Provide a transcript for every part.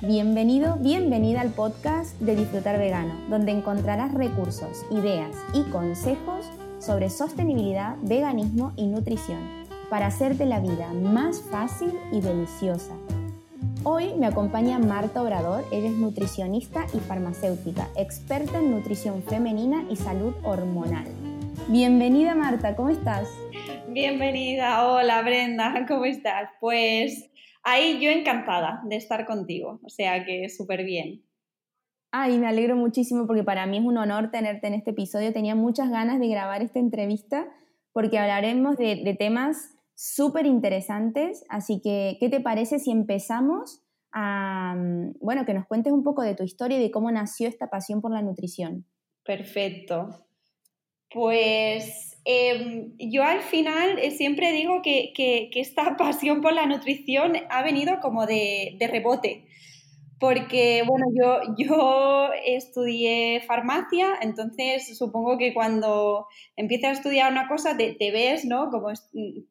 Bienvenido, bienvenida al podcast de Disfrutar Vegano, donde encontrarás recursos, ideas y consejos sobre sostenibilidad, veganismo y nutrición para hacerte la vida más fácil y deliciosa. Hoy me acompaña Marta Obrador, ella es nutricionista y farmacéutica, experta en nutrición femenina y salud hormonal. Bienvenida Marta, ¿cómo estás? Bienvenida, hola Brenda, ¿cómo estás? Pues ahí yo encantada de estar contigo, o sea que súper bien. Ay, me alegro muchísimo porque para mí es un honor tenerte en este episodio. Tenía muchas ganas de grabar esta entrevista porque hablaremos de, temas súper interesantes. Así que, ¿qué te parece si empezamos a, mm, bueno, que nos cuentes un poco de tu historia y de cómo nació esta pasión por la nutrición? Perfecto. Pues Em, yo al final eh, siempre digo que, esta pasión por la nutrición ha venido como de, rebote, porque bueno, yo, yo estudié farmacia, entonces supongo que cuando empiezas a estudiar una cosa te, ves, ¿no? Como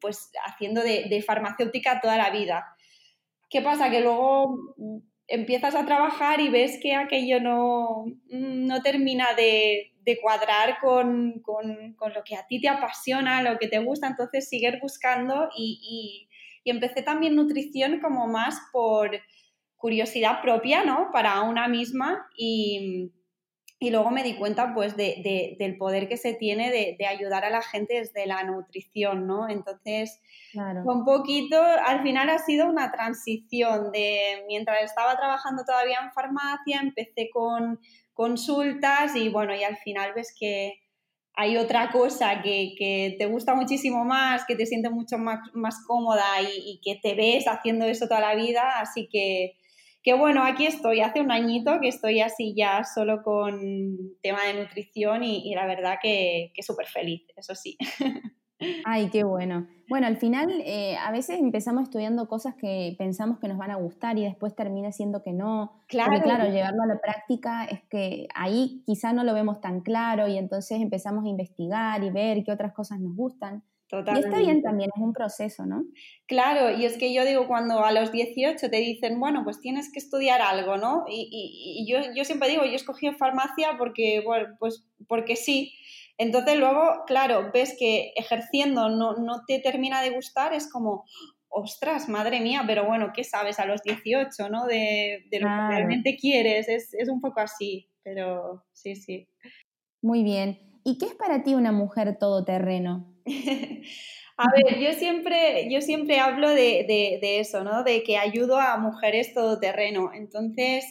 pues haciendo de, de farmacéutica toda la vida. ¿Qué pasa? Que luego empiezas a trabajar y ves que aquello no, no termina de, cuadrar con, lo que a ti te apasiona, lo que te gusta, entonces sigues buscando y, y, empecé también nutrición como más por curiosidad propia, ¿no? Para una misma y, y luego me di cuenta pues de, del poder que se tiene de, ayudar a la gente desde la nutrición, ¿no? Entonces, un poquito, al final ha sido una transición de mientras estaba trabajando todavía en farmacia, empecé con consultas y bueno, y al final ves que hay otra cosa que, te gusta muchísimo más, que te sientes mucho más, más cómoda y, y que te ves haciendo eso toda la vida, así que que bueno, aquí estoy, hace un añito que estoy así ya solo con tema de nutrición y, la verdad que, que súper feliz, eso sí. Ay, qué bueno. Bueno, al final eh, a veces empezamos estudiando cosas que pensamos que nos van a gustar y después termina siendo que no. Claro. Porque claro, llevarlo a la práctica es que ahí quizá no lo vemos tan claro y entonces empezamos a investigar y ver qué otras cosas nos gustan. Y está bien también, es un proceso, ¿no? Claro, y es que yo digo, cuando a los 18 te dicen, bueno, pues tienes que estudiar algo, ¿no? Y, yo, yo, siempre digo, yo escogí farmacia porque, bueno, pues porque sí. Entonces luego, claro, ves que ejerciendo no, no te termina de gustar, es como, ostras, madre mía, pero bueno, ¿qué sabes a los 18, ¿no? De, de lo que realmente quieres, es, es un poco así, pero sí, sí. Muy bien. ¿Y qué es para ti una mujer todoterreno? a ver, yo siempre, yo siempre hablo de, eso, ¿no? De que ayudo a mujeres todoterreno. Entonces,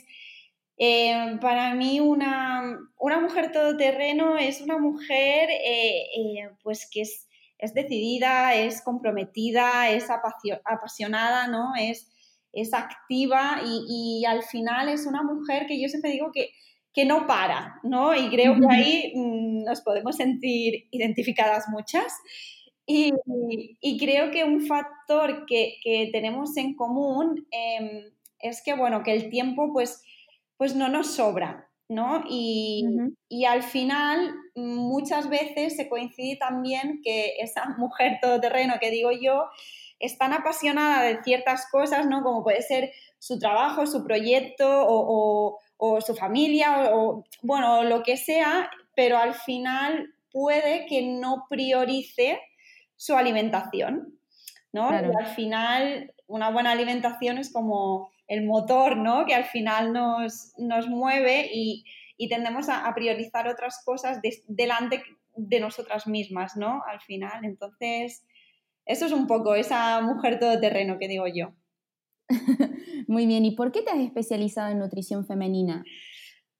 eh, para mí una, mujer todoterreno es una mujer eh, eh, pues que es, decidida, es comprometida, es apasionada, ¿no? Es, es activa y, al final es una mujer que yo siempre digo que, que no para, ¿no? Y creo que ahí mm, nos podemos sentir identificadas muchas. Y, creo que un factor que, tenemos en común em, es que, bueno, que el tiempo pues, pues no nos sobra, ¿no? Y, y, al final muchas veces se coincide también que esa mujer todoterreno que digo yo es tan apasionada de ciertas cosas, ¿no? Como puede ser su trabajo, su proyecto o, o su familia o, bueno, lo que sea, pero al final puede que no priorice su alimentación, ¿no? Y al final una buena alimentación es como el motor, ¿no? Que al final nos, nos mueve y, tendemos a, priorizar otras cosas delante de nosotras mismas, ¿no? Al final, entonces, eso es un poco esa mujer todoterreno que digo yo. Muy bien, ¿y por qué te has especializado en nutrición femenina?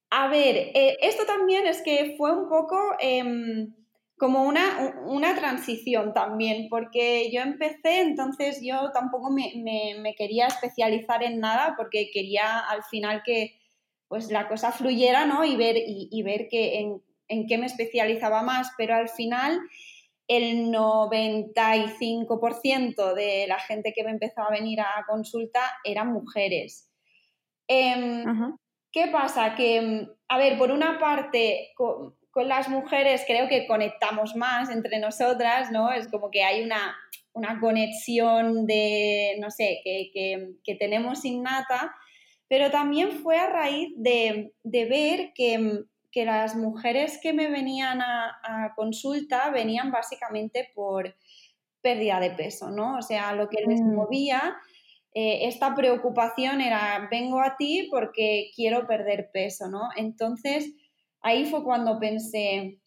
A ver, eh, esto también es que fue un poco em, como una, una, transición también, porque yo empecé, entonces yo tampoco me, quería especializar en nada porque quería al final que pues la cosa fluyera, ¿no? Y ver, y, ver que en, en qué me especializaba más, pero al final el 95% de la gente que me empezó a venir a consulta eran mujeres. Em, ¿Qué pasa? Que, a ver, por una parte, con, las mujeres creo que conectamos más entre nosotras, ¿no? Es como que hay una, conexión de, no sé, que, que tenemos innata, pero también fue a raíz de, ver que, las mujeres que me venían a, consulta venían básicamente por pérdida de peso, ¿no? O sea, lo que les mm. movía, eh, esta preocupación era, vengo a ti porque quiero perder peso, ¿no? Entonces, ahí fue cuando pensé,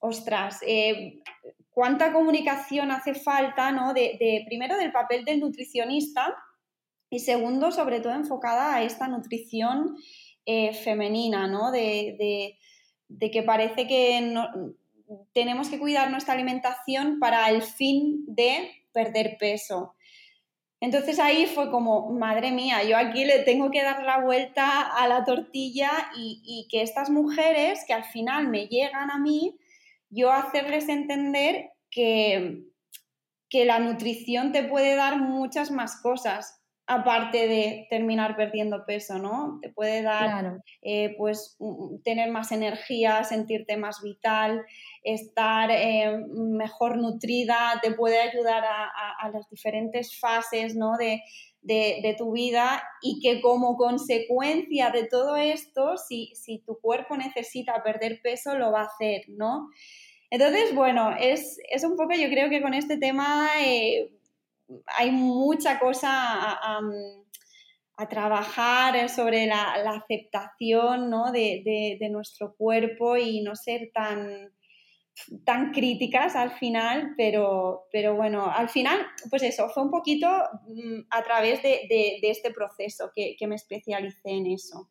ostras, eh, cuánta comunicación hace falta, ¿no? De, primero del papel del nutricionista y segundo, sobre todo enfocada a esta nutrición eh, femenina, ¿no? De, que parece que tenemos que cuidar nuestra alimentación para el fin de perder peso. Entonces ahí fue como, madre mía, yo aquí le tengo que dar la vuelta a la tortilla y, que estas mujeres que al final me llegan a mí, yo hacerles entender que, que la nutrición te puede dar muchas más cosas aparte de terminar perdiendo peso, ¿no? Te puede dar, eh, pues, tener más energía, sentirte más vital, estar eh, mejor nutrida, te puede ayudar a, las diferentes fases, ¿no? De, tu vida y que como consecuencia de todo esto, si, tu cuerpo necesita perder peso, lo va a hacer, ¿no? Entonces, bueno, es, un poco, yo creo que con este tema... Eh, hay mucha cosa a, trabajar sobre la, aceptación de, nuestro cuerpo y no ser tan, tan críticas al final, pero, pero bueno, al final, pues eso, fue un poquito mm, a través de, este proceso que, me especialicé en eso.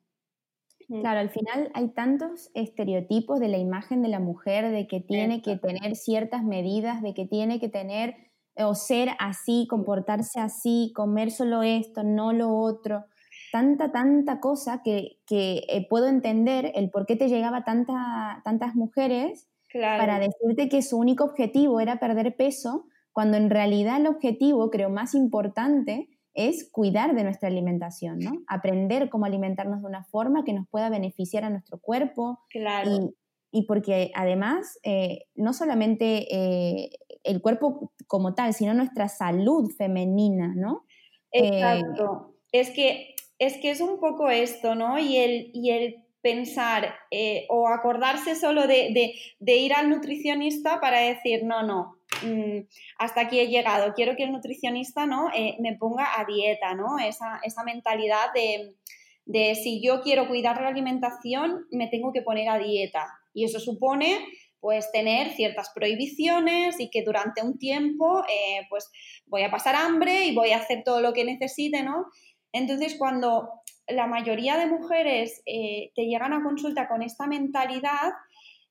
Mm. Claro, al final hay tantos estereotipos de la imagen de la mujer, de que tiene que tener ciertas medidas, de que tiene que tener o ser así, comportarse así, comer solo esto, no lo otro. Tanta, tanta cosa que, eh, puedo entender el por qué te llegaba tanta, tantas mujeres para decirte que su único objetivo era perder peso, cuando en realidad el objetivo, creo, más importante es cuidar de nuestra alimentación, ¿no? Aprender cómo alimentarnos de una forma que nos pueda beneficiar a nuestro cuerpo. Claro. Y, porque además, eh, no solamente eh, el cuerpo como tal, sino nuestra salud femenina, ¿no? Exacto. es, que, es que es un poco esto, ¿no? Y el, y el pensar eh, o acordarse solo de, ir al nutricionista para decir, no, no, mm, hasta aquí he llegado, quiero que el nutricionista ¿no? Eh, me ponga a dieta, ¿no? Esa, esa mentalidad de, de, si yo quiero cuidar la alimentación, me tengo que poner a dieta. Y eso supone pues tener ciertas prohibiciones y que durante un tiempo eh, pues voy a pasar hambre y voy a hacer todo lo que necesite, ¿no? Entonces cuando la mayoría de mujeres eh, te llegan a consulta con esta mentalidad,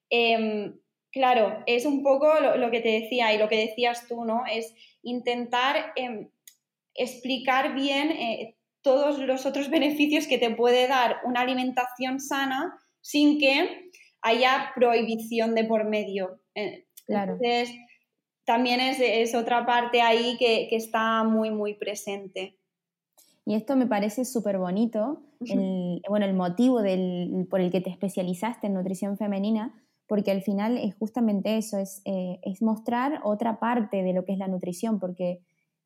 em, claro, es un poco lo, que te decía y lo que decías tú, ¿no? Es intentar em, explicar bien eh, todos los otros beneficios que te puede dar una alimentación sana sin que haya prohibición de por medio. Eh, entonces, también es, otra parte ahí que, está muy, muy presente. Y esto me parece súper bonito, el, bueno, el motivo del, por el que te especializaste en nutrición femenina, porque al final es justamente eso, es, eh, es mostrar otra parte de lo que es la nutrición, porque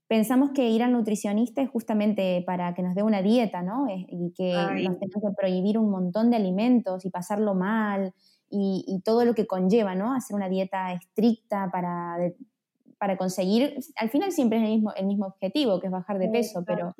pensamos que ir al nutricionista es justamente para que nos dé una dieta, ¿no? Y que nos tengan que prohibir un montón de alimentos y pasarlo mal y, todo lo que conlleva, ¿no? Hacer una dieta estricta para, para conseguir, al final siempre es el mismo, el mismo objetivo, que es bajar de peso, pero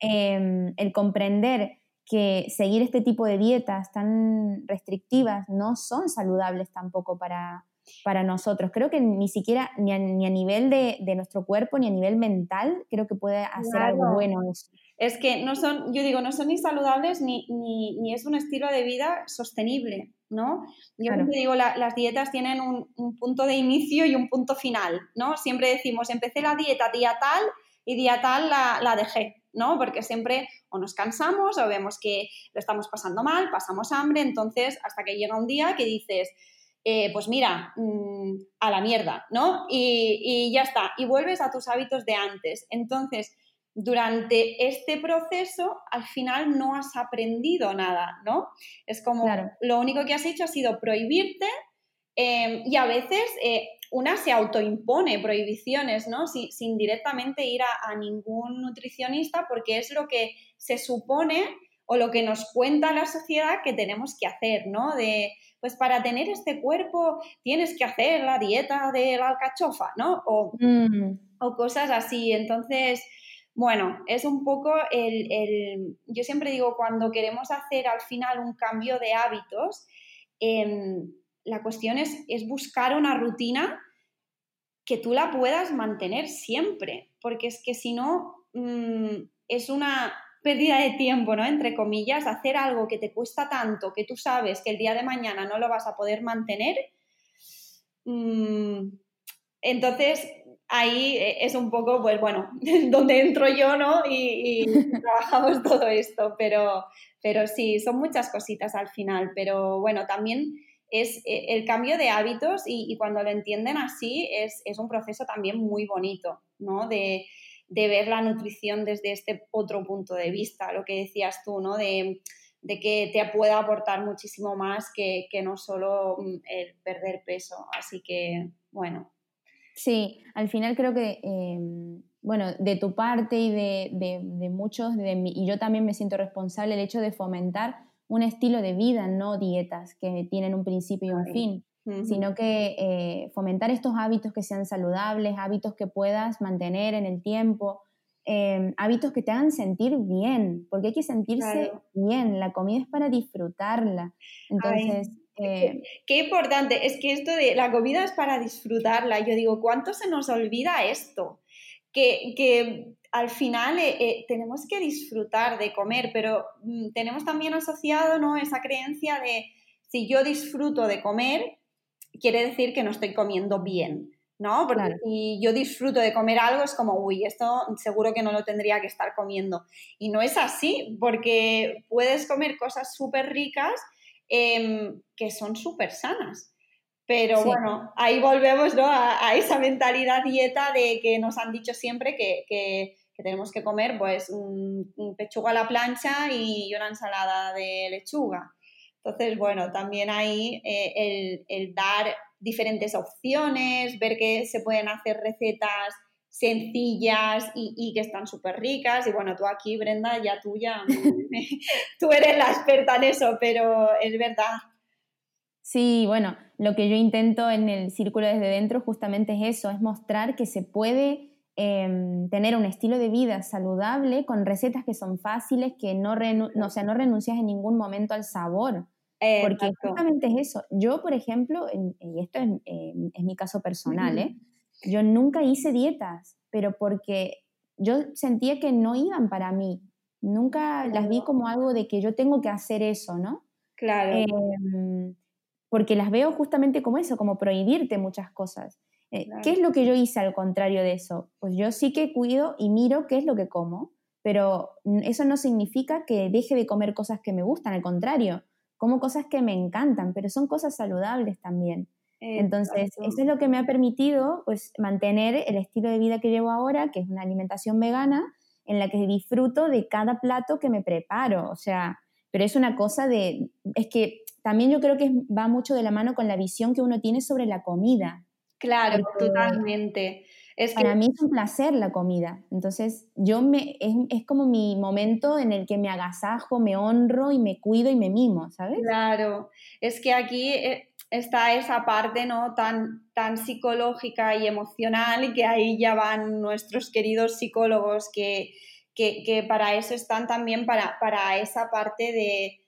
em, el comprender que seguir este tipo de dietas tan restrictivas no son saludables tampoco para, para nosotros. Creo que ni siquiera, ni a, ni a nivel de, de, nuestro cuerpo, ni a nivel mental, creo que puede hacer algo bueno eso. Es que no son, yo digo, no son ni saludables ni, ni, ni es un estilo de vida sostenible, ¿no? Yo siempre digo, las dietas tienen un, un, punto de inicio y un punto final, ¿no? Siempre decimos, empecé la dieta día tal y día tal la, la dejé, ¿no? Porque siempre o nos cansamos o vemos que lo estamos pasando mal, pasamos hambre, entonces hasta que llega un día que dices, eh, pues mira, mm, a la mierda, ¿no? Y, ya está, y vuelves a tus hábitos de antes. Entonces, durante este proceso, al final no has aprendido nada, ¿no? Es como lo único que has hecho ha sido prohibirte em, y a veces eh, una se autoimpone prohibiciones, ¿no? sin directamente ir a, a, ningún nutricionista porque es lo que se supone o lo que nos cuenta la sociedad que tenemos que hacer, ¿no? De, pues para tener este cuerpo tienes que hacer la dieta de la alcachofa, ¿no? O, mm. o cosas así. Entonces, bueno, es un poco el, Yo siempre digo, cuando queremos hacer al final un cambio de hábitos, em, la cuestión es, es buscar una rutina que tú la puedas mantener siempre, porque es que si no, mm, es una pérdida de tiempo, ¿no? Entre comillas, hacer algo que te cuesta tanto, que tú sabes que el día de mañana no lo vas a poder mantener. Mm, entonces, ahí eh, es un poco, pues bueno, donde entro yo, ¿no? Y, trabajamos todo esto, pero, pero sí, son muchas cositas al final, pero bueno, también es eh, el cambio de hábitos y, cuando lo entienden así es, es, un proceso también muy bonito, ¿no? De, de, ver la nutrición desde este otro punto de vista, lo que decías tú, ¿no? De, de que te pueda aportar muchísimo más que, que no solo mm, el perder peso. Así que, bueno, Sí, al final creo que, em, bueno, de tu parte y de, muchos, de y yo también me siento responsable el hecho de fomentar un estilo de vida, no dietas que tienen un principio y un fin, sino que eh, fomentar estos hábitos que sean saludables, hábitos que puedas mantener en el tiempo, em, hábitos que te hagan sentir bien, porque hay que sentirse bien, la comida es para disfrutarla. Entonces, eh, qué importante, es que esto de la comida es para disfrutarla. Yo digo, ¿cuánto se nos olvida esto? Que, al final eh, eh, tenemos que disfrutar de comer, pero mm, tenemos también asociado ¿no? esa creencia de si yo disfruto de comer, quiere decir que no estoy comiendo bien. ¿no? Porque si yo disfruto de comer algo es como, uy, esto seguro que no lo tendría que estar comiendo. Y no es así, porque puedes comer cosas súper ricas Em, que son súper sanas. Pero bueno, ahí volvemos a, esa mentalidad dieta de que nos han dicho siempre que, tenemos que comer pues un, pechuga a la plancha y una ensalada de lechuga. Entonces, bueno, también hay eh, el, dar diferentes opciones, ver que se pueden hacer recetas sencillas y, que están súper ricas. Y bueno, tú aquí, Brenda, ya tú ya, tú eres la experta en eso, pero es verdad. Sí, bueno, lo que yo intento en el círculo desde dentro justamente es eso, es mostrar que se puede em, tener un estilo de vida saludable con recetas que son fáciles, que no, no, sea, no renuncias en ningún momento al sabor. porque justamente es eso. Yo, por ejemplo, y esto es, em, es mi caso personal, ¿eh? Yo nunca hice dietas, pero porque yo sentía que no iban para mí. Nunca las vi como algo de que yo tengo que hacer eso, ¿no? Claro. Em, porque las veo justamente como eso, como prohibirte muchas cosas. Eh, ¿Qué es lo que yo hice al contrario de eso? Pues yo sí que cuido y miro qué es lo que como, pero eso no significa que deje de comer cosas que me gustan, al contrario, como cosas que me encantan, pero son cosas saludables también. Entonces, eso es lo que me ha permitido pues, mantener el estilo de vida que llevo ahora, que es una alimentación vegana, en la que disfruto de cada plato que me preparo. O sea, pero es una cosa de, es que también yo creo que va mucho de la mano con la visión que uno tiene sobre la comida. Claro, totalmente. Es para mí es un placer la comida. Entonces, yo me, es, es, como mi momento en el que me agasajo, me honro y me cuido y me mimo, ¿sabes? Claro. Es que aquí eh, está esa parte ¿no? tan, tan psicológica y emocional y que ahí ya van nuestros queridos psicólogos que, que, para eso están también, para, para esa parte de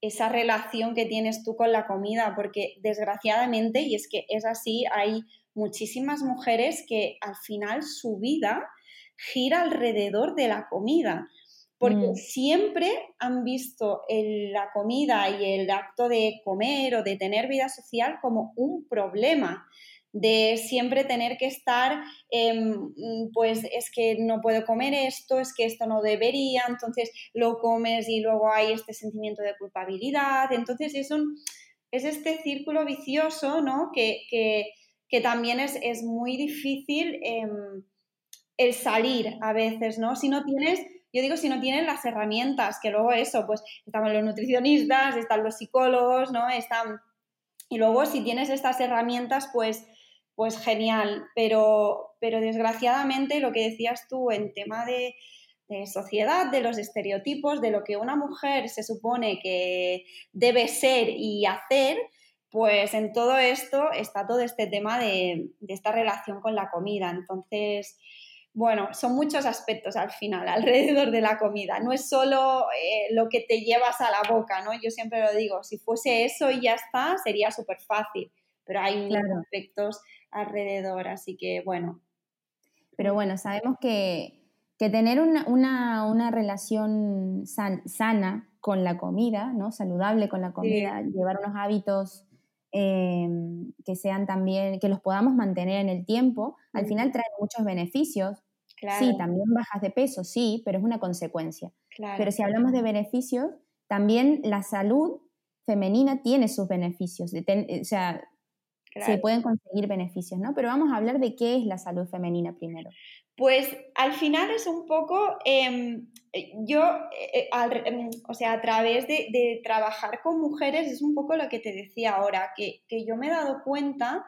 esa relación que tienes tú con la comida, porque desgraciadamente, y es que es así, hay muchísimas mujeres que al final su vida gira alrededor de la comida porque mm. siempre han visto la comida y el acto de comer o de tener vida social como un problema de siempre tener que estar, em, pues es que no puedo comer esto, es que esto no debería, entonces lo comes y luego hay este sentimiento de culpabilidad, entonces es, un, es este círculo vicioso, ¿no? Que, también es, es, muy difícil em, el salir a veces, ¿no? Si no tienes yo digo si no tienen las herramientas, que luego eso, pues están los nutricionistas, están los psicólogos, ¿no? Están... Y luego si tienes estas herramientas, pues, pues genial, pero, pero desgraciadamente lo que decías tú en tema de, sociedad, de los estereotipos, de lo que una mujer se supone que debe ser y hacer, pues en todo esto está todo este tema de, esta relación con la comida. Entonces, bueno, son muchos aspectos al final alrededor de la comida. No es solo eh, lo que te llevas a la boca, ¿no? Yo siempre lo digo, si fuese eso y ya está, sería súper fácil, pero hay muchos aspectos alrededor, así que bueno. Pero bueno, sabemos que que tener una, relación sana con la comida, ¿no? saludable con la comida, llevar unos hábitos em, que sean también, que los podamos mantener en el tiempo, al final trae muchos beneficios. Sí, también bajas de peso, sí, pero es una consecuencia. Pero si hablamos de beneficios, también la salud femenina tiene sus beneficios. o sea, se pueden conseguir beneficios, ¿no? Pero vamos a hablar de qué es la salud femenina primero. Pues al final es un poco, em, yo, eh, eh, em, o sea, a través de, trabajar con mujeres es un poco lo que te decía ahora, que, yo me he dado cuenta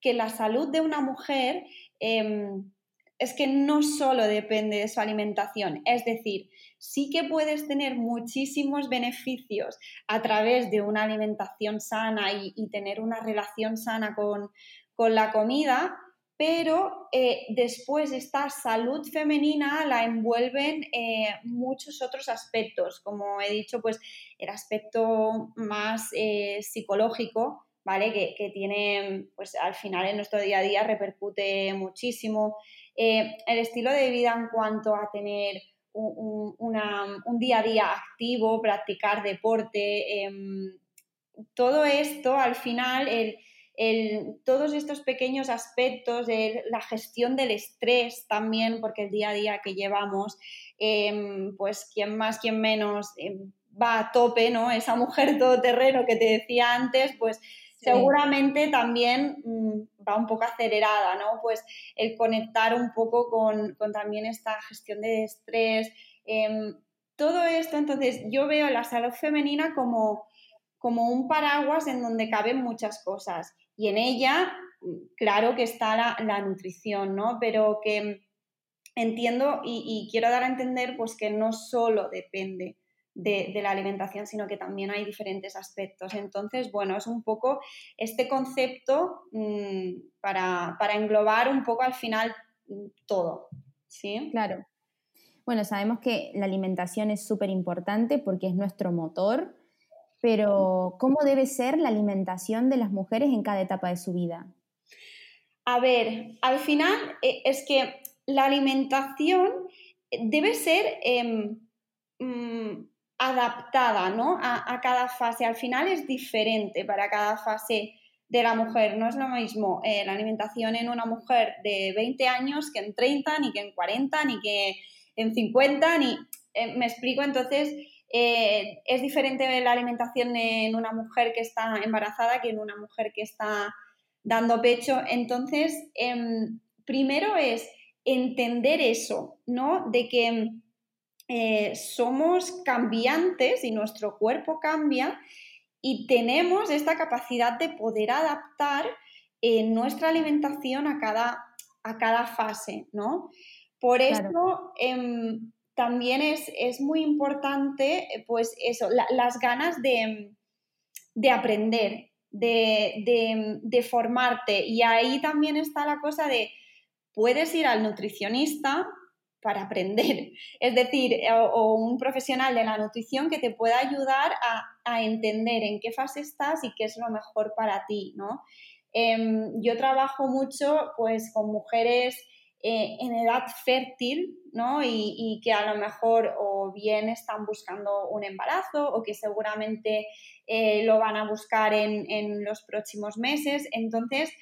que la salud de una mujer em, es que no solo depende de su alimentación, es decir, sí que puedes tener muchísimos beneficios a través de una alimentación sana y, tener una relación sana con, con la comida, pero eh, después esta salud femenina la envuelven eh, muchos otros aspectos, como he dicho, pues el aspecto más eh, psicológico, ¿vale? Que, tiene, pues al final en nuestro día a día repercute muchísimo. El estilo de vida en cuanto a tener un, un día a día activo, practicar deporte, em, todo esto al final, el todos estos pequeños aspectos de la gestión del estrés también, porque el día a día que llevamos, em, pues quien más, quien menos em, va a tope, ¿no? Esa mujer todoterreno que te decía antes, pues seguramente también mm, va un poco acelerada, ¿no? Pues el conectar un poco con, también esta gestión de estrés. Em, todo esto, entonces yo veo la salud femenina como, como un paraguas en donde caben muchas cosas. Y en ella, claro que está la, nutrición, ¿no? Pero que entiendo y, quiero dar a entender pues que no solo depende de, la alimentación, sino que también hay diferentes aspectos. Entonces, bueno, es un poco este concepto mm, para, para, englobar un poco al final mm, todo. ¿Sí? Claro. Bueno, sabemos que la alimentación es súper importante porque es nuestro motor pero ¿cómo debe ser la alimentación de las mujeres en cada etapa de su vida? A ver, al final eh, es que la alimentación debe ser em, mm, adaptada ¿no? a, cada fase. Al final es diferente para cada fase de la mujer. No es lo mismo eh, la alimentación en una mujer de 20 años que en 30, ni que en 40, ni que en 50, ni... Eh, me explico, entonces eh, es diferente la alimentación en una mujer que está embarazada que en una mujer que está dando pecho. Entonces, em, primero es entender eso, ¿no? De que eh, somos cambiantes y nuestro cuerpo cambia y tenemos esta capacidad de poder adaptar nuestra alimentación a cada, a cada fase, ¿no? Por eso, em, también es, muy importante, eh, pues eso, las ganas de, aprender, de, formarte. Y ahí también está la cosa de, puedes ir al nutricionista para aprender, es decir, eh, o, un profesional de la nutrición que te pueda ayudar a, entender en qué fase estás y qué es lo mejor para ti, ¿no? Em, yo trabajo mucho pues con mujeres eh, en edad fértil, ¿no? Y, que a lo mejor o bien están buscando un embarazo o que seguramente eh, lo van a buscar en, los próximos meses. Entonces,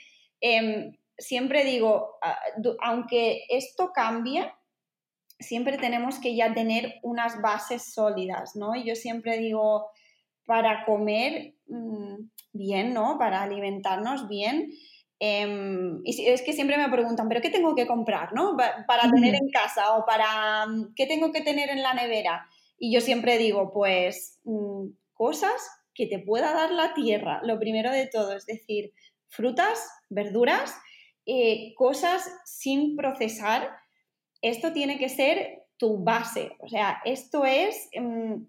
em, siempre digo, aunque esto cambie, siempre tenemos que ya tener unas bases sólidas, ¿no? Y yo siempre digo, para comer mm, bien, ¿no? Para alimentarnos bien, Em, y es que siempre me preguntan, ¿pero qué tengo que comprar, no? Para tener en casa o para mm, qué tengo que tener en la nevera. Y yo siempre digo, pues mm, cosas que te pueda dar la tierra, lo primero de todo, es decir, frutas, verduras, eh, cosas sin procesar. Esto tiene que ser tu base. O sea, esto es em,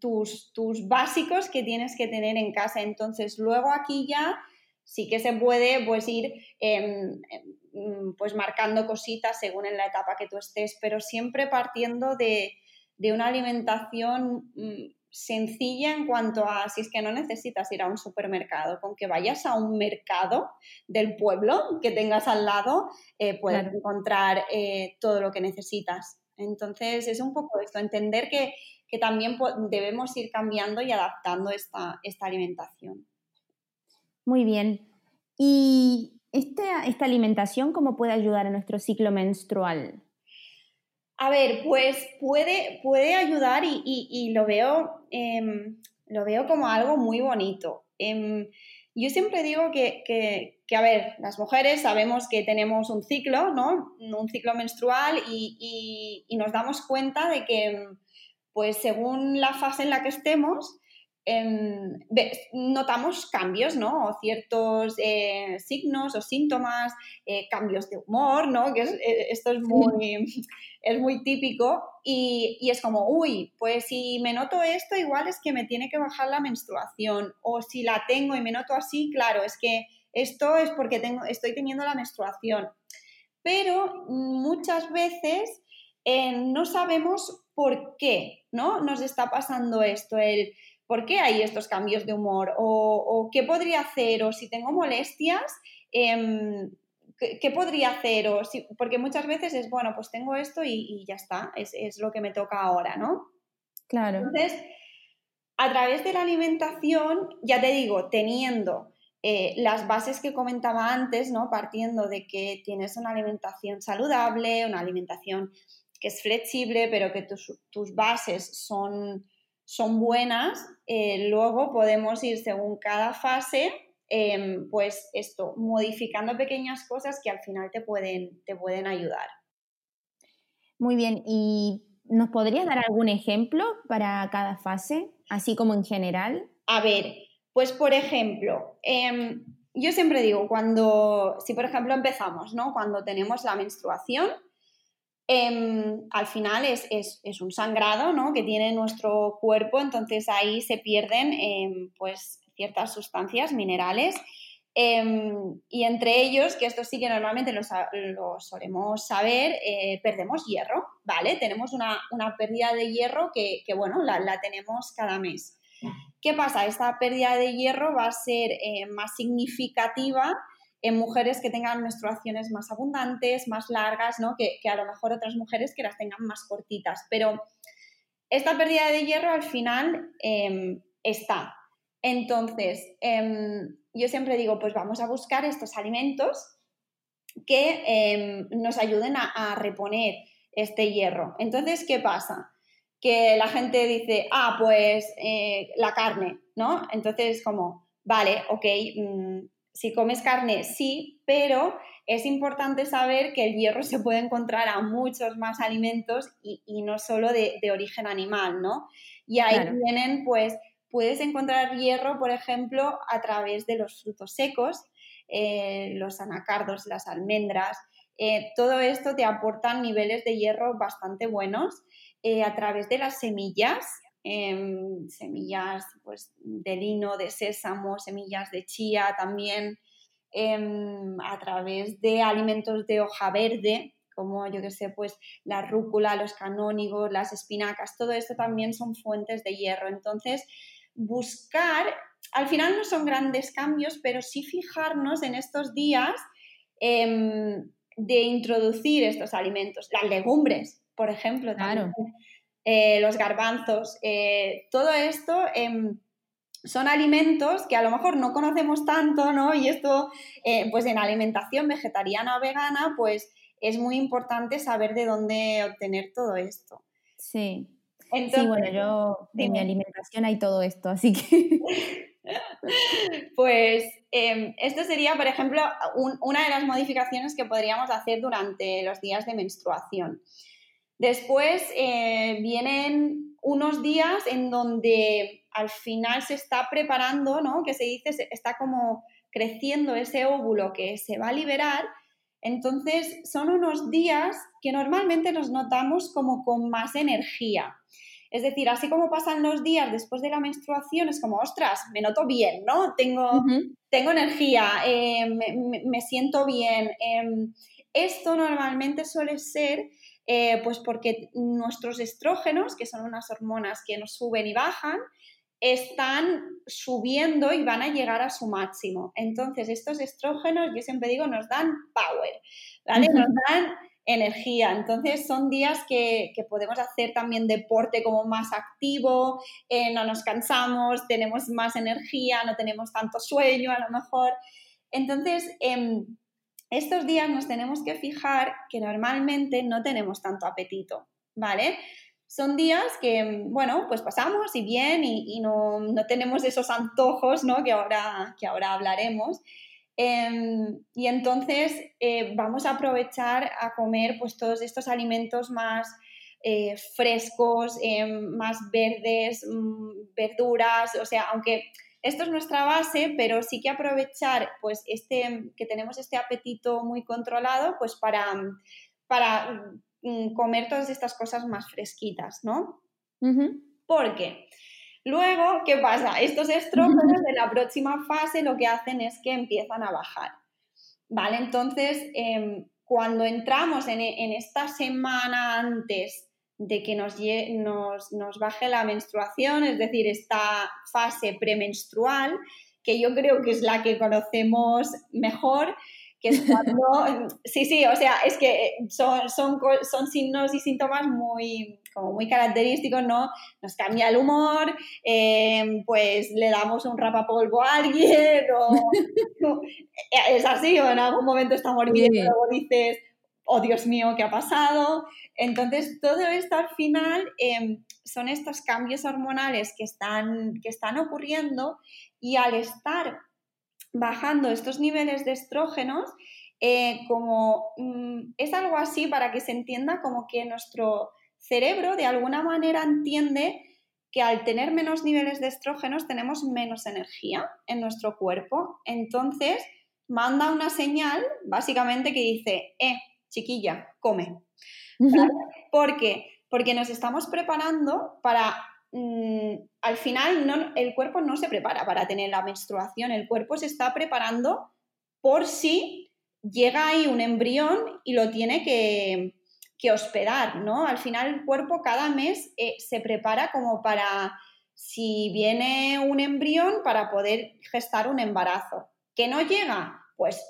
tus, tus básicos que tienes que tener en casa. Entonces, luego aquí ya sí que se puede pues ir em, em, pues marcando cositas según en la etapa que tú estés, pero siempre partiendo de, una alimentación mm, sencilla en cuanto a si es que no necesitas ir a un supermercado, con que vayas a un mercado del pueblo que tengas al lado, eh, puedes encontrar eh, todo lo que necesitas. Entonces es un poco esto, entender que, también debemos ir cambiando y adaptando esta, esta alimentación. Muy bien. ¿Y esta, esta alimentación cómo puede ayudar a nuestro ciclo menstrual? A ver, pues puede, puede ayudar y, lo, veo, em, lo veo como algo muy bonito. Em, yo siempre digo que, a ver, las mujeres sabemos que tenemos un ciclo, ¿no? Un ciclo menstrual y, y nos damos cuenta de que, pues según la fase en la que estemos, notamos cambios, ¿no? O ciertos eh, signos o síntomas, eh, cambios de humor, ¿no? Que eh, esto es muy, es muy típico y, y, es como, uy, pues si me noto esto, igual es que me tiene que bajar la menstruación o si la tengo y me noto así, claro, es que esto es porque tengo, estoy teniendo la menstruación. Pero muchas veces no sabemos por qué, ¿no? Nos está pasando esto, el ¿por qué hay estos cambios de humor? ¿O, qué podría hacer? ¿O si tengo molestias, em, ¿qué, podría hacer? O si, porque muchas veces es, bueno, pues tengo esto y, ya está, es, lo que me toca ahora, ¿no? Claro. Entonces, a través de la alimentación, ya te digo, teniendo eh, las bases que comentaba antes, ¿no? Partiendo de que tienes una alimentación saludable, una alimentación que es flexible, pero que tus, tus bases son son buenas, eh, luego podemos ir según cada fase, em, pues esto, modificando pequeñas cosas que al final te pueden, te pueden ayudar. Muy bien, ¿y nos podrías dar algún ejemplo para cada fase, así como en general? A ver, pues por ejemplo, em, yo siempre digo, cuando, si por ejemplo empezamos, ¿no? Cuando tenemos la menstruación, Em, al final es, un sangrado ¿no? que tiene nuestro cuerpo, entonces ahí se pierden em, pues, ciertas sustancias minerales. Em, y entre ellos, que esto sí que normalmente lo, solemos saber, eh, perdemos hierro, ¿vale? Tenemos una, pérdida de hierro que, bueno, la, la, tenemos cada mes. ¿Qué pasa? Esta pérdida de hierro va a ser eh, más significativa en mujeres que tengan menstruaciones más abundantes, más largas, ¿no? que, a lo mejor otras mujeres que las tengan más cortitas. Pero esta pérdida de hierro al final em, está. Entonces, em, yo siempre digo, pues vamos a buscar estos alimentos que em, nos ayuden a, reponer este hierro. Entonces, ¿qué pasa? Que la gente dice, ah, pues eh, la carne, ¿no? Entonces, como, vale, ok, mm, si comes carne, sí, pero es importante saber que el hierro se puede encontrar a muchos más alimentos y, no solo de, origen animal, ¿no? Y ahí vienen, pues, puedes encontrar hierro, por ejemplo, a través de los frutos secos, eh, los anacardos, las almendras. Eh, todo esto te aportan niveles de hierro bastante buenos eh, a través de las semillas, Em, semillas pues, de lino, de sésamo, semillas de chía también, em, a través de alimentos de hoja verde, como yo que sé, pues la rúcula, los canónigos, las espinacas, todo esto también son fuentes de hierro. Entonces, buscar, al final no son grandes cambios, pero sí fijarnos en estos días em, de introducir estos alimentos, las legumbres, por ejemplo. Claro. Eh, los garbanzos, eh, todo esto em, son alimentos que a lo mejor no conocemos tanto, ¿no? Y esto, eh, pues en alimentación vegetariana o vegana, pues es muy importante saber de dónde obtener todo esto. Sí. sí, bueno, yo en mi alimentación hay todo esto, así que... Pues em, esto sería, por ejemplo, una de las modificaciones que podríamos hacer durante los días de menstruación. Después eh, vienen unos días en donde al final se está preparando, ¿no? Que se dice, está como creciendo ese óvulo que se va a liberar Entonces, son unos días que normalmente nos notamos como con más energía. Es decir, así como pasan los días después de la menstruación, es como, ostras, me noto bien, ¿no? Tengo, tengo energía, eh, me, siento bien. Em, esto normalmente suele ser eh, pues porque nuestros estrógenos, que son unas hormonas que nos suben y bajan, están subiendo y van a llegar a su máximo. Entonces, estos estrógenos, yo siempre digo, nos dan power, ¿vale? Nos dan energía. Entonces son días que, podemos hacer también deporte como más activo, eh, no nos cansamos, tenemos más energía, no tenemos tanto sueño a lo mejor. Entonces, em, estos días nos tenemos que fijar que normalmente no tenemos tanto apetito, ¿vale? Son días que, bueno, pues pasamos y bien y, no, tenemos esos antojos, ¿no? Que ahora, que ahora hablaremos. Em, y entonces eh, vamos a aprovechar a comer pues, todos estos alimentos más eh, frescos, em, más verdes, mm, verduras, o sea, aunque esto es nuestra base, pero sí que aprovechar pues, este, que tenemos este apetito muy controlado pues, para, para mm, comer todas estas cosas más fresquitas, ¿no? Porque Luego, ¿qué pasa? Estos estrógenos de la próxima fase lo que hacen es que empiezan a bajar. ¿Vale? Entonces, em, cuando entramos en, esta semana antes de que nos, nos, baje la menstruación, es decir, esta fase premenstrual, que yo creo que es la que conocemos mejor, que es cuando, sí, sí, o sea, es que son, son, son signos y síntomas muy, como muy característicos, ¿no? Nos cambia el humor, eh, pues le damos un rapapolvo a alguien, o, es así, o en algún momento estamos bien y luego dices, oh Dios mío, ¿qué ha pasado? Entonces, todo esto al final em, son estos cambios hormonales que están, que están ocurriendo y al estar bajando estos niveles de estrógenos, eh, como mm, es algo así para que se entienda como que nuestro cerebro de alguna manera entiende que al tener menos niveles de estrógenos tenemos menos energía en nuestro cuerpo. Entonces, manda una señal básicamente que dice, eh, chiquilla, come. ¿Por qué? Porque nos estamos preparando para... Mm, al final no, el cuerpo no se prepara para tener la menstruación, el cuerpo se está preparando por si llega ahí un embrión y lo tiene que, que hospedar, ¿no? Al final el cuerpo cada mes eh, se prepara como para, si viene un embrión, para poder gestar un embarazo. ¿Que no llega? Pues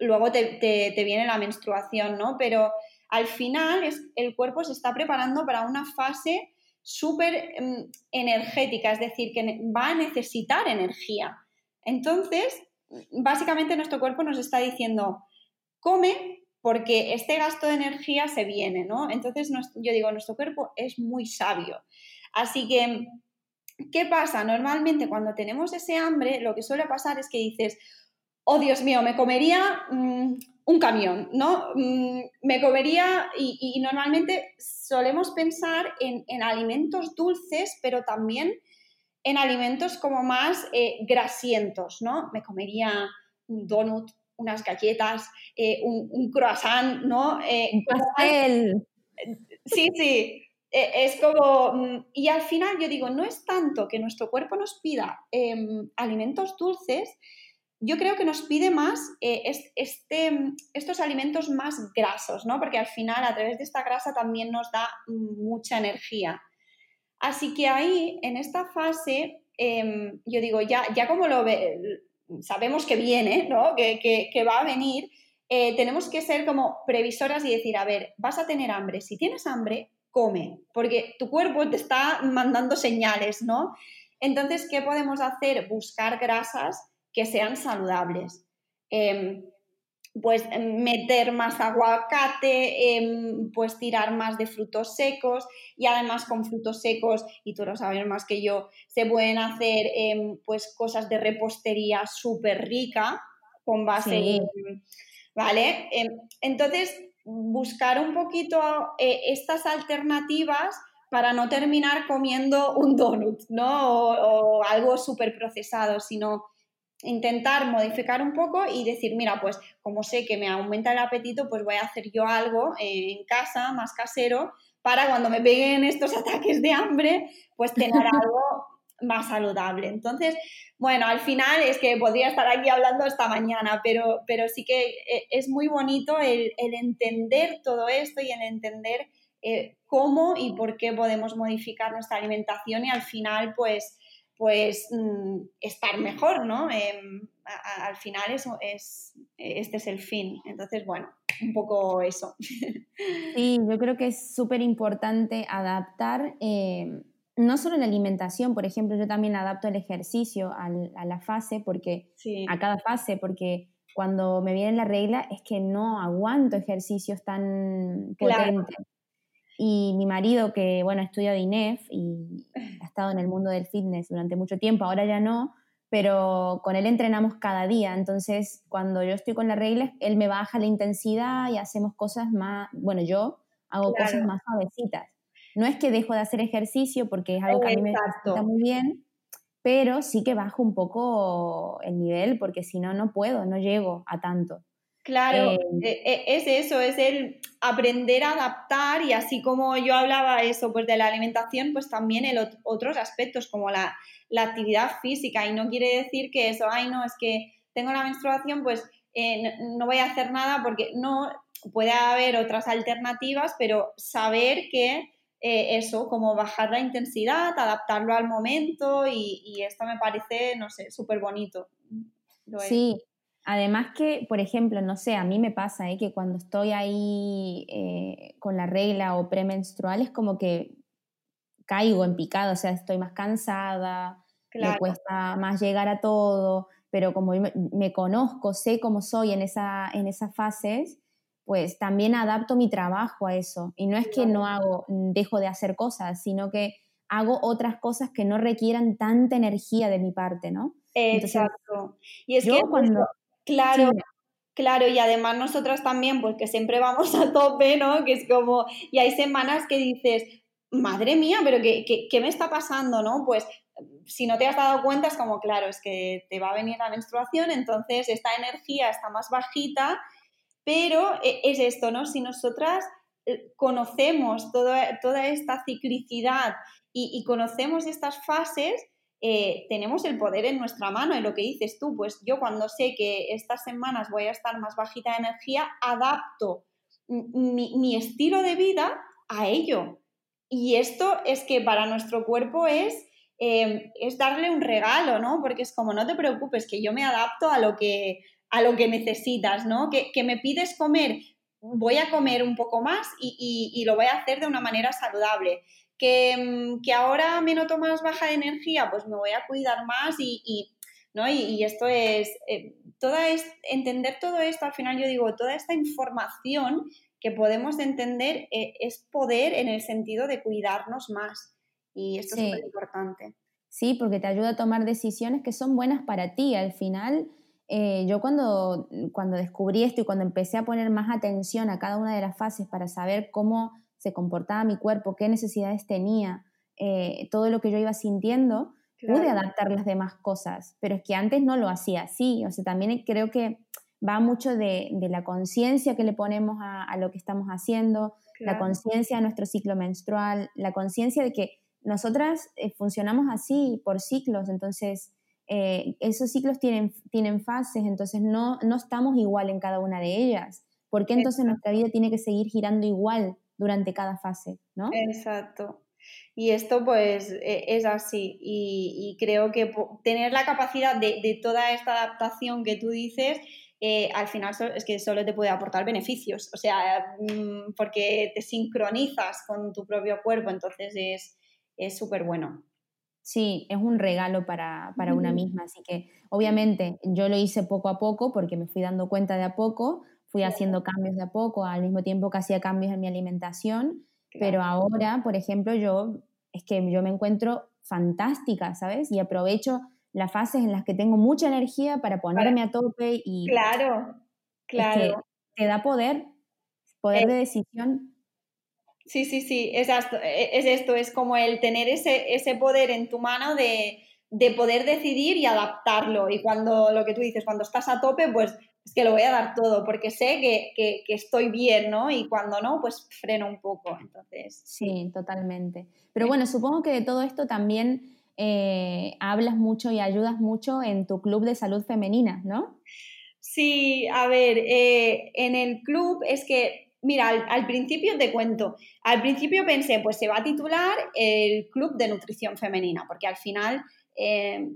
luego te, viene la menstruación, ¿no? Pero al final es, el cuerpo se está preparando para una fase súper em, energética, es decir, que va a necesitar energía. Entonces, básicamente nuestro cuerpo nos está diciendo, come porque este gasto de energía se viene, ¿no? Entonces, yo digo, nuestro cuerpo es muy sabio. Así que, ¿qué pasa? Normalmente cuando tenemos ese hambre, lo que suele pasar es que dices, oh Dios mío, me comería mm, un camión, ¿no? Mm, me comería, y, normalmente solemos pensar en, alimentos dulces, pero también en alimentos como más eh, grasientos, ¿no? Me comería un donut, unas galletas, eh, un, croissant, ¿no? Eh, un pastel. Sí, sí. Eh, es como. Mm, y al final yo digo, no es tanto que nuestro cuerpo nos pida em, alimentos dulces, yo creo que nos pide más este, estos alimentos más grasos, ¿no? Porque al final, a través de esta grasa también nos da mucha energía. Así que ahí, en esta fase, em, yo digo, ya, ya como lo ve, sabemos que viene, ¿no? que, va a venir, eh, tenemos que ser como previsoras y decir, a ver, vas a tener hambre. Si tienes hambre, come, porque tu cuerpo te está mandando señales, ¿no? Entonces, ¿qué podemos hacer? Buscar grasas que sean saludables. Em, pues em, meter más aguacate, em, pues tirar más de frutos secos y además con frutos secos, y tú lo sabes más que yo, se pueden hacer pues cosas de repostería súper rica con base, ¿vale? entonces, buscar un poquito eh, estas alternativas para no terminar comiendo un donut, ¿no? O, o algo súper procesado, sino intentar modificar un poco y decir, mira, pues como sé que me aumenta el apetito, pues voy a hacer yo algo en casa, más casero, para cuando me peguen estos ataques de hambre, pues tener algo más saludable. Entonces, bueno, al final es que podría estar aquí hablando esta mañana, pero, pero sí que eh, es muy bonito el, entender todo esto y el entender eh, cómo y por qué podemos modificar nuestra alimentación y al final, pues, pues mm, estar mejor, ¿no? Em, al final eso es, este es el fin. Entonces, bueno, un poco eso. Sí, yo creo que es súper importante adaptar em, no solo la alimentación, por ejemplo, yo también adapto el ejercicio a la fase, porque a cada fase, porque cuando me viene la regla es que no aguanto ejercicios tan potentes. Y mi marido, que bueno, estudia INEF y estado en el mundo del fitness durante mucho tiempo, ahora ya no, pero con él entrenamos cada día. Entonces, cuando yo estoy con la regla, él me baja la intensidad y hacemos cosas más, bueno, yo hago cosas más suavecitas. No es que dejo de hacer ejercicio porque es algo que a mí me gusta muy bien, pero sí que bajo un poco el nivel porque si no, no puedo, no llego a tanto. Claro, eh, e, e, es eso, es el aprender a adaptar y así como yo hablaba eso pues de la alimentación, pues también el otros aspectos como la, actividad física y no quiere decir que eso, ay no, es que tengo la menstruación, pues eh, no voy a hacer nada porque no, puede haber otras alternativas, pero saber que eh, eso, como bajar la intensidad, adaptarlo al momento y, esto me parece, no sé, súper bonito. Sí, además que, por ejemplo, no sé, a mí me pasa ¿eh? que cuando estoy ahí eh, con la regla o premenstrual es como que caigo en picado, o sea, estoy más cansada, me cuesta más llegar a todo, pero como me, me, conozco, sé cómo soy en, esa, en esas fases, pues también adapto mi trabajo a eso. Y no es que no hago, dejo de hacer cosas, sino que hago otras cosas que no requieran tanta energía de mi parte, ¿no? Exacto. y es que cuando... claro, claro, y además nosotras también, pues que siempre vamos a tope, ¿no? Que es como, y hay semanas que dices, madre mía, pero ¿qué, qué, qué me está pasando, no? Pues si no te has dado cuenta es como, claro, es que te va a venir la menstruación, entonces esta energía está más bajita pero eh, es esto, ¿no? Si nosotras eh, conocemos toda, toda esta ciclicidad y, conocemos estas fases, eh, tenemos el poder en nuestra mano. Y lo que dices tú, pues yo cuando sé que estas semanas voy a estar más bajita de energía, adapto mi, estilo de vida a ello. Y esto es que para nuestro cuerpo es, es darle un regalo, ¿no? Porque es como, no te preocupes, que yo me adapto a lo que, a lo que necesitas, ¿no? Que, me pides comer, voy a comer un poco más y, lo voy a hacer de una manera saludable. Que, mm, que, ahora me noto más baja de energía, pues me voy a cuidar más y, ¿no? y, esto es, eh, toda es, entender todo esto, al final yo digo, toda esta información que podemos entender eh, es poder en el sentido de cuidarnos más. Y esto es muy importante. Sí, porque te ayuda a tomar decisiones que son buenas para ti. Al final, eh, yo cuando, cuando descubrí esto y cuando empecé a poner más atención a cada una de las fases para saber cómo se comportaba mi cuerpo, qué necesidades tenía, eh, todo lo que yo iba sintiendo, pude adaptar las demás cosas, pero es que antes no lo hacía así, o sea, también creo que va mucho de, la conciencia que le ponemos a, lo que estamos haciendo, la conciencia de nuestro ciclo menstrual, la conciencia de que nosotras eh, funcionamos así por ciclos, entonces eh, esos ciclos tienen, tienen fases, entonces no, no estamos igual en cada una de ellas. ¿Por qué entonces nuestra vida tiene que seguir girando igual durante cada fase? ¿no? Exacto. Y esto pues e, es así. Y, creo que tener la capacidad de, toda esta adaptación que tú dices, eh, al final es que solo te puede aportar beneficios. O sea, mm, porque te sincronizas con tu propio cuerpo, entonces es súper bueno. Sí, es un regalo para, una misma, así que obviamente yo lo hice poco a poco porque me fui dando cuenta de a poco, fui haciendo cambios de a poco, al mismo tiempo que hacía cambios en mi alimentación, pero ahora, por ejemplo, yo es que yo me encuentro fantástica, ¿sabes? Y aprovecho las fases en las que tengo mucha energía para ponerme a tope y... Claro, claro. te da poder, poder de decisión Sí, sí, sí, es esto, es esto, es como el tener ese, ese poder en tu mano de, de poder decidir y adaptarlo. Y cuando lo que tú dices, cuando estás a tope, pues es que lo voy a dar todo, porque sé que, estoy bien, ¿no? Y cuando no, pues freno un poco. Entonces. Sí, totalmente. Pero bueno, supongo que de todo esto también eh, hablas mucho y ayudas mucho en tu club de salud femenina, ¿no? Sí, a ver, eh, en el club es que, mira, al, principio te cuento, al principio pensé, pues se va a titular el Club de Nutrición Femenina, porque al final eh,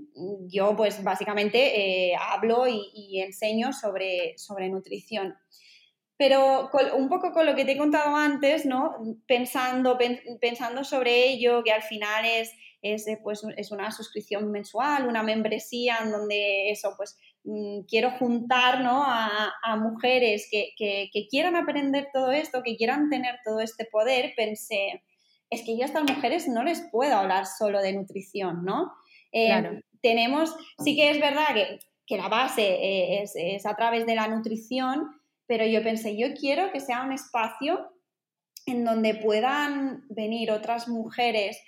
yo pues básicamente hablo y, enseño sobre, sobre nutrición. Pero un poco con lo que te he contado antes, ¿no? Pensando, pensando sobre ello, que al final es, es, pues, es una suscripción mensual, una membresía en donde eso, pues mm, quiero juntar ¿no? a, mujeres que, que, quieran aprender todo esto, que quieran tener todo este poder, pensé, es que yo a estas mujeres no les puedo hablar solo de nutrición, ¿no? Eh, tenemos, sí que es verdad que, que la base eh, es, es a través de la nutrición, pero yo pensé, yo quiero que sea un espacio en donde puedan venir otras mujeres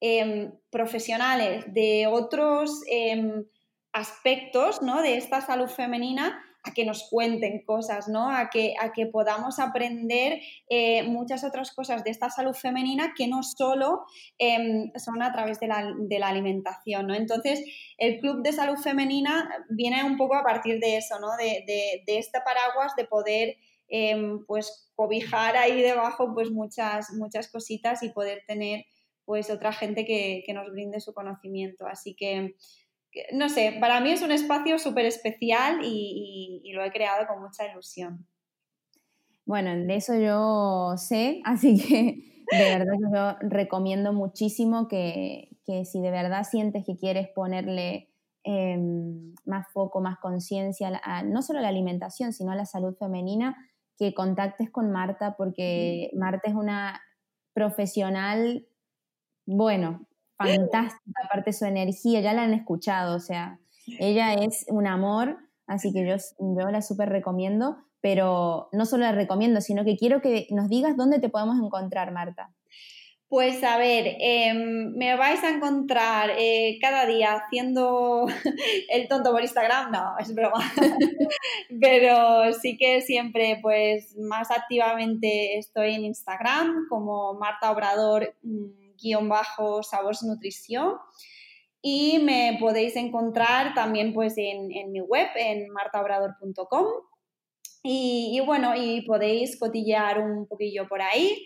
em, profesionales de otros em, aspectos ¿no? de esta salud femenina a que nos cuenten cosas, ¿no? A que, a que podamos aprender eh, muchas otras cosas de esta salud femenina que no solo em, son a través de la, alimentación, ¿no? Entonces, el Club de Salud Femenina viene un poco a partir de eso, ¿no? De, este paraguas de poder em, pues cobijar ahí debajo pues muchas, muchas cositas y poder tener pues otra gente que, que nos brinde su conocimiento. Así que no sé, para mí es un espacio súper especial y, lo he creado con mucha ilusión. Bueno, de eso yo sé, así que de verdad yo recomiendo muchísimo que, si de verdad sientes que quieres ponerle em, más foco, más conciencia, no solo a la alimentación, sino a la salud femenina, que contactes con Marta, porque Marta es una profesional, bueno, fantástica, aparte su energía, ya la han escuchado, o sea, ella es un amor, así que yo, yo la súper recomiendo, pero no solo la recomiendo, sino que quiero que nos digas dónde te podemos encontrar, Marta. Pues a ver, em, me vais a encontrar eh, cada día haciendo el tonto por Instagram, no, es broma, pero sí que siempre pues más activamente estoy en Instagram como Marta Obrador mm, guion. Y me podéis encontrar también pues en, mi web, en martaobrador.com. Y, bueno, y podéis cotillear un poquillo por ahí.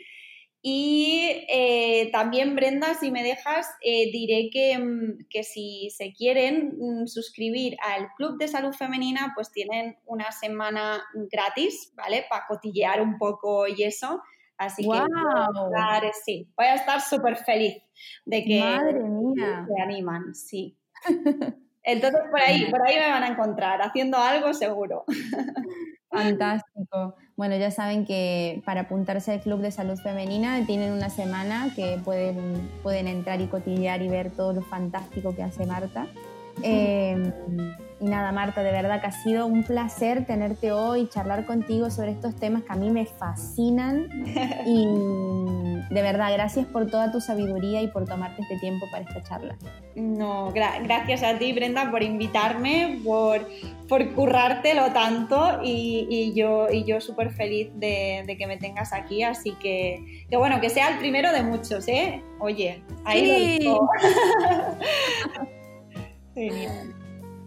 Y eh, también, Brenda, si me dejas, eh, diré que, mm, que, si se quieren mm, suscribir al Club de Salud Femenina, pues tienen una semana gratis, ¿vale? Para cotillear un poco y eso. Así que voy a estar, sí, voy a estar súper feliz de que se animan, sí. Entonces por ahí, por ahí me van a encontrar, haciendo algo seguro. Fantástico. Bueno, ya saben que para apuntarse al Club de Salud Femenina tienen una semana que pueden, pueden entrar y cotillear y ver todo lo fantástico que hace Marta. Eh, y nada, Marta, de verdad que ha sido un placer tenerte hoy, charlar contigo sobre estos temas que a mí me fascinan. Y de verdad, gracias por toda tu sabiduría y por tomarte este tiempo para esta charla. No, gracias a ti, Brenda, por invitarme, por, por currártelo tanto y, yo, y yo súper feliz de, que me tengas aquí. Así que, que, bueno, que sea el primero de muchos, ¿eh? Oye, ahí lo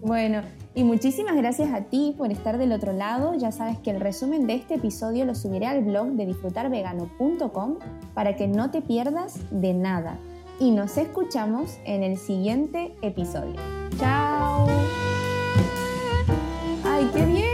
Bueno, y muchísimas gracias a ti por estar del otro lado. Ya sabes que el resumen de este episodio lo subiré al blog de disfrutarvegano.com para que no te pierdas de nada. Y nos escuchamos en el siguiente episodio. ¡Chao! ¡Ay, qué bien!